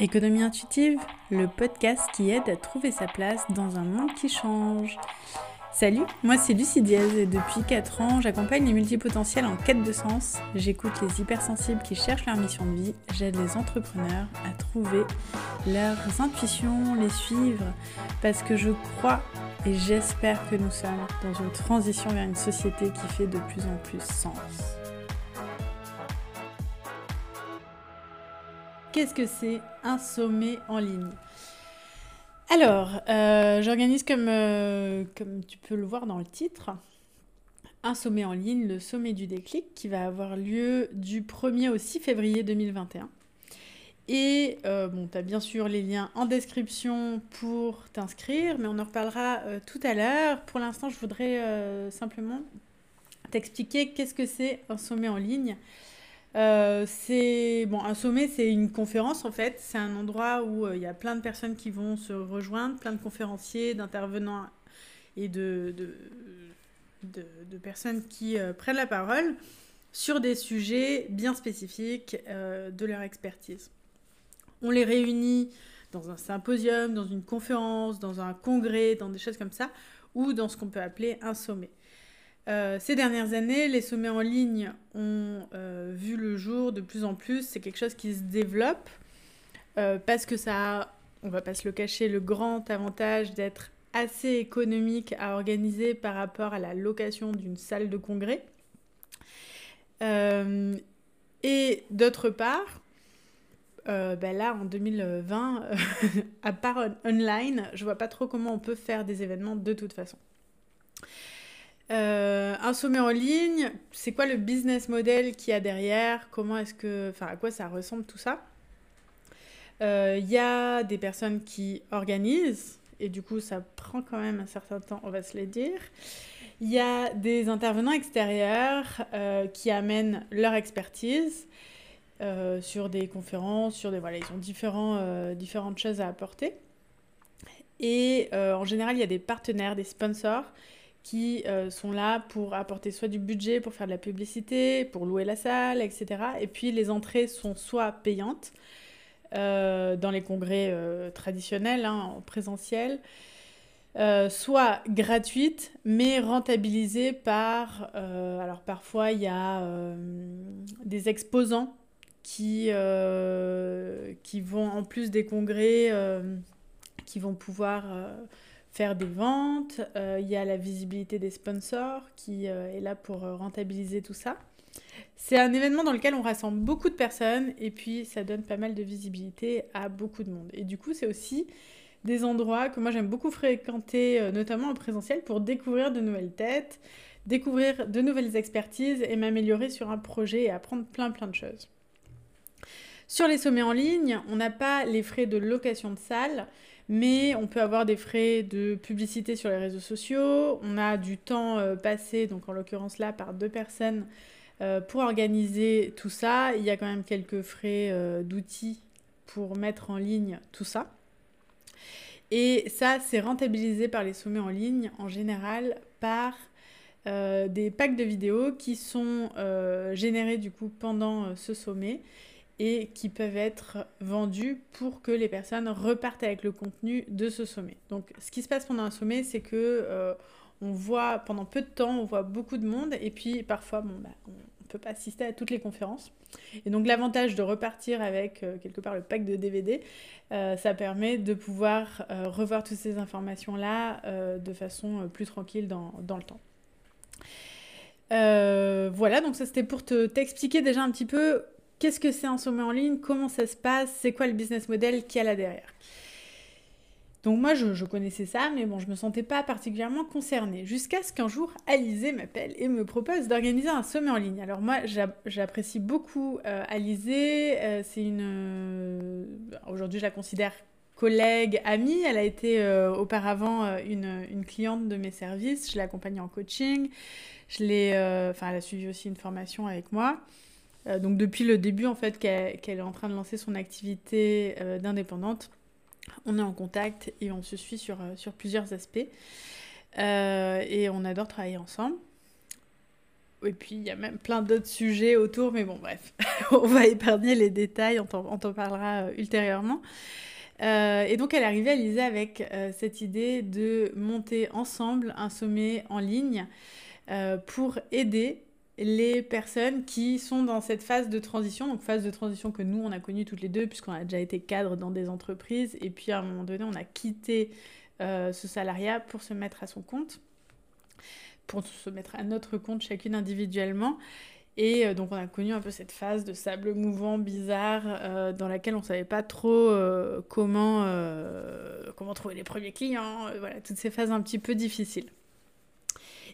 Économie intuitive, le podcast qui aide à trouver sa place dans un monde qui change. Salut, moi c'est Lucie Diaz et depuis 4 ans, j'accompagne les multipotentiels en quête de sens. J'écoute les hypersensibles qui cherchent leur mission de vie. J'aide les entrepreneurs à trouver leurs intuitions, les suivre, parce que je crois et j'espère que nous sommes dans une transition vers une société qui fait de plus en plus sens. Qu'est-ce que c'est un sommet en ligne? Alors, euh, j'organise comme, euh, comme tu peux le voir dans le titre, un sommet en ligne, le sommet du déclic, qui va avoir lieu du 1er au 6 février 2021. Et euh, bon, tu as bien sûr les liens en description pour t'inscrire, mais on en reparlera tout à l'heure. Pour l'instant, je voudrais simplement t'expliquer qu'est-ce que c'est un sommet en ligne euh, c'est bon, un sommet, c'est une conférence en fait. C'est un endroit où euh, il y a plein de personnes qui vont se rejoindre, plein de conférenciers, d'intervenants et de, de, de, personnes qui euh, prennent la parole sur des sujets bien spécifiques de leur expertise. On les réunit dans un symposium, dans une conférence, dans un congrès, dans des choses comme ça, ou dans ce qu'on peut appeler un sommet. Euh, ces dernières années, les sommets en ligne ont euh, vu le jour de plus en plus. C'est quelque chose qui se développe euh, parce que ça a, on va pas se le cacher, le grand avantage d'être assez économique à organiser par rapport à la location d'une salle de congrès. et d'autre part, ben là en 2020, à part online, je vois pas trop comment on peut faire des événements de toute façon. Euh, un sommet en ligne, c'est quoi le business model qu'il y a derrière? Comment est-ce que, enfin, à quoi ça ressemble tout ça? Il euh, y a des personnes qui organisent et du coup, ça prend quand même un certain temps, on va se le dire. Il y a des intervenants extérieurs euh, qui amènent leur expertise sur des conférences, sur des voilà, ils ont différents, différentes choses à apporter. Et en général, il y a des partenaires, des sponsors qui euh, sont là pour apporter soit du budget pour faire de la publicité, pour louer la salle, etc. Et puis les entrées sont soit payantes euh, dans les congrès euh, traditionnels, hein, en présentiel, soit gratuites, mais rentabilisées par... alors parfois il y a des exposants qui, qui vont, en plus des congrès, qui vont pouvoir faire des ventes, euh, il y a la visibilité des sponsors qui euh, est là pour euh, rentabiliser tout ça. C'est un événement dans lequel on rassemble beaucoup de personnes et puis ça donne pas mal de visibilité à beaucoup de monde. Et du coup, c'est aussi des endroits que moi j'aime beaucoup fréquenter, notamment en présentiel, pour découvrir de nouvelles têtes, découvrir de nouvelles expertises et m'améliorer sur un projet et apprendre plein plein de choses. Sur les sommets en ligne, on n'a pas les frais de location de salle, mais on peut avoir des frais de publicité sur les réseaux sociaux, on a du temps euh, passé, donc en l'occurrence là, par deux personnes euh, pour organiser tout ça. Il y a quand même quelques frais euh, d'outils pour mettre en ligne tout ça. Et ça, c'est rentabilisé par les sommets en ligne en général par des packs de vidéos qui sont générés du coup pendant ce sommet et qui peuvent être vendus pour que les personnes repartent avec le contenu de ce sommet. Donc ce qui se passe pendant un sommet, c'est que euh, on voit pendant peu de temps, on voit beaucoup de monde et puis parfois bon, bah, on ne peut pas assister à toutes les conférences. Et donc l'avantage de repartir avec euh, quelque part le pack de DVD, euh, ça permet de pouvoir revoir toutes ces informations-là de façon plus tranquille dans, dans le temps. voilà, donc ça c'était pour te, t'expliquer déjà un petit peu Qu'est-ce que c'est un sommet en ligne? Comment ça se passe? C'est quoi le business model qu'il y a là derrière? Donc moi, je, connaissais ça, mais bon, je me sentais pas particulièrement concernée. Jusqu'à ce qu'un jour, Alizé m'appelle et me propose d'organiser un sommet en ligne. Alors moi, j'apprécie beaucoup euh, Alizé. Euh, c'est une... Euh, aujourd'hui, je la considère collègue, amie. Elle a été auparavant une, cliente de mes services. Je l'ai accompagnée en coaching. Je elle a suivi aussi une formation avec moi. Euh, donc depuis le début en fait qu'elle est en train de lancer son activité euh, d'indépendante, on est en contact et on se suit sur, euh, sur plusieurs aspects. et on adore travailler ensemble. et puis il y a même plein d'autres sujets autour, mais bon bref, on va épargner les détails, on t'en parlera ultérieurement. et donc elle est arrivée, Alizé, avec cette idée de monter ensemble un sommet en ligne pour aider les personnes qui sont dans cette phase de transition, donc phase de transition que nous on a connue toutes les deux puisqu'on a déjà été cadre dans des entreprises et puis à un moment donné on a quitté euh, ce salariat pour se mettre à son compte, pour se mettre à notre compte chacune individuellement. Et euh, donc on a connu un peu cette phase de sable mouvant, bizarre, euh, dans laquelle on ne savait pas trop comment, comment trouver les premiers clients, voilà, toutes ces phases un petit peu difficiles.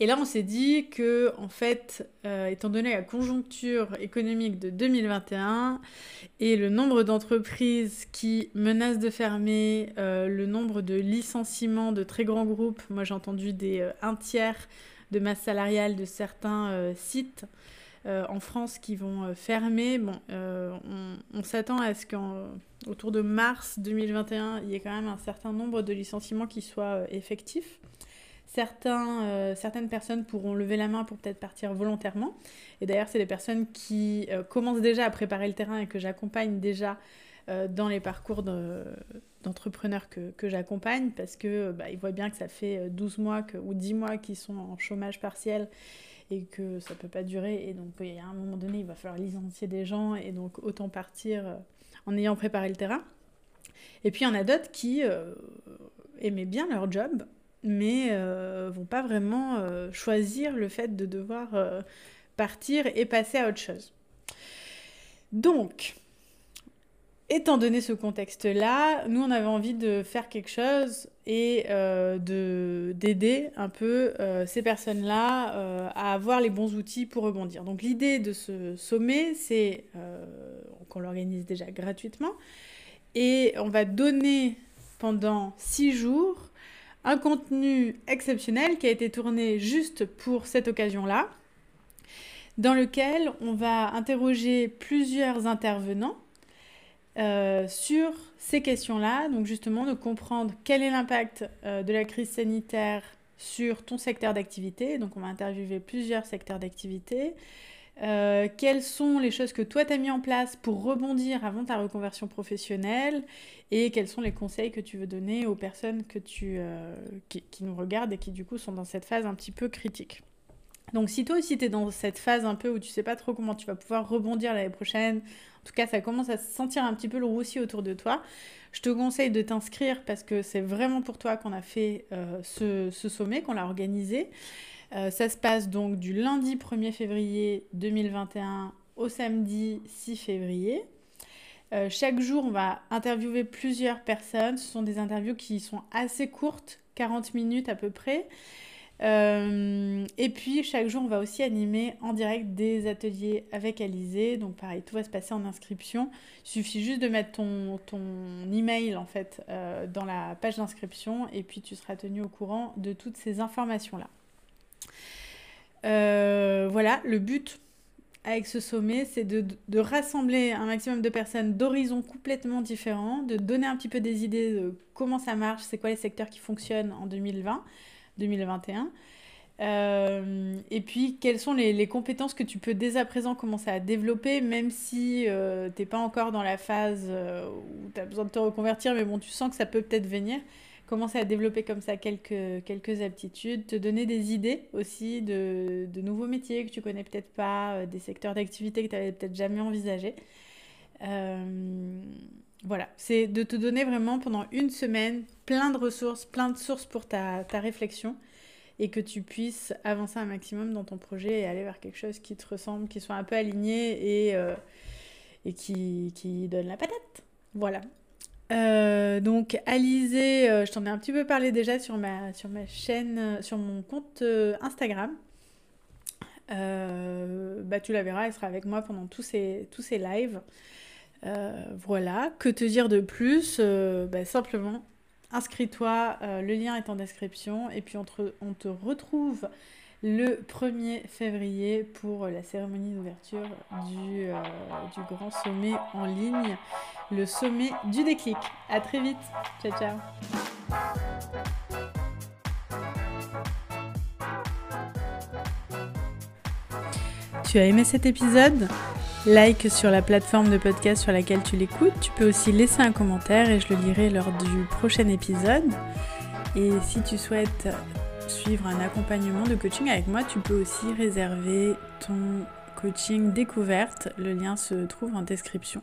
Et là, on s'est dit que, en fait, euh, étant donné la conjoncture économique de 2021 et le nombre d'entreprises qui menacent de fermer, euh, le nombre de licenciements de très grands groupes, moi j'ai entendu des euh, un tiers de masse salariale de certains sites en France qui vont fermer. Bon, on, on s'attend à ce qu'autour de mars 2021, il y ait quand même un certain nombre de licenciements qui soient effectifs. Certains, euh, certaines personnes pourront lever la main pour peut-être partir volontairement. Et d'ailleurs, c'est des personnes qui euh, commencent déjà à préparer le terrain et que j'accompagne déjà euh, dans les parcours d'entrepreneurs que, que j'accompagne parce que bah, voient bien que ça fait 12 mois ou 10 mois qu'ils sont en chômage partiel et que ça peut pas durer. Et donc, il y a un moment donné, il va falloir licencier des gens et donc autant partir en ayant préparé le terrain. Et puis, il y en a d'autres qui aimaient bien leur job, mais euh, vont pas vraiment euh, choisir le fait de devoir euh, partir et passer à autre chose. Donc, étant donné ce contexte-là, nous on avait envie de faire quelque chose et de d'aider un peu ces personnes-là à avoir les bons outils pour rebondir. Donc l'idée de ce sommet, c'est qu'on l'organise déjà gratuitement et on va donner pendant six jours un contenu exceptionnel qui a été tourné juste pour cette occasion-là, dans lequel on va interroger plusieurs intervenants euh, sur ces questions-là, donc justement de comprendre quel est l'impact euh, de la crise sanitaire sur ton secteur d'activité. Donc on va interviewer plusieurs secteurs d'activité, euh, quelles sont les choses que toi tu as mis en place pour rebondir avant ta reconversion professionnelle et quels sont les conseils que tu veux donner aux personnes que tu, euh, qui, nous regardent et qui du coup sont dans cette phase un petit peu critique? Donc si toi aussi tu es dans cette phase un peu où tu sais pas trop comment tu vas pouvoir rebondir l'année prochaine, en tout cas ça commence à se sentir un petit peu le roussi autour de toi, je te conseille de t'inscrire parce que c'est vraiment pour toi qu'on a fait euh, ce, ce, sommet, qu'on l'a organisé. Euh, ça se passe donc du lundi 1er février 2021 au samedi 6 février. Euh, chaque jour, on va interviewer plusieurs personnes. Ce sont des interviews qui sont assez courtes, 40 minutes à peu près. Euh, et puis, chaque jour, on va aussi animer en direct des ateliers avec Alizé. Donc, pareil, tout va se passer en inscription. Il suffit juste de mettre ton, email, en fait, dans la page d'inscription. Et puis, tu seras tenu au courant de toutes ces informations-là. Euh, voilà, le but avec ce sommet, c'est de, rassembler un maximum de personnes d'horizons complètement différents, de donner un petit peu des idées de comment ça marche, c'est quoi les secteurs qui fonctionnent en 2020, 2021. Euh, et puis, quelles sont les, compétences que tu peux dès à présent commencer à développer, même si euh, tu n'es pas encore dans la phase où tu as besoin de te reconvertir, mais bon, tu sens que ça peut peut-être venir commencer à développer comme ça quelques, quelques aptitudes, te donner des idées aussi de, de nouveaux métiers que tu connais peut-être pas, euh, des secteurs d'activité que tu n'avais peut-être jamais envisagé. Euh, voilà, c'est de te donner vraiment pendant une semaine plein de ressources, plein de sources pour ta, ta réflexion et que tu puisses avancer un maximum dans ton projet et aller vers quelque chose qui te ressemble, qui soit un peu aligné et, euh, et qui, qui donne la patate. Voilà, euh, donc Alizé, euh, je t'en ai un petit peu parlé déjà sur ma, chaîne, euh, sur mon compte Instagram. bah, tu la verras, elle sera avec moi pendant tous ces, tous ces lives. voilà, que te dire de plus? Bah, Simplement, inscris-toi, le lien est en description et puis on te retrouve le 1er février pour la cérémonie d'ouverture du, euh, du grand sommet en ligne, le sommet du déclic. À très vite. Ciao ciao. tu as aimé cet épisode? Like sur la plateforme de podcast sur laquelle tu l'écoutes. Tu peux aussi laisser un commentaire et je le lirai lors du prochain épisode. Et si tu souhaites suivre un accompagnement de coaching avec moi, tu peux aussi réserver ton coaching découverte. Le lien se trouve en description.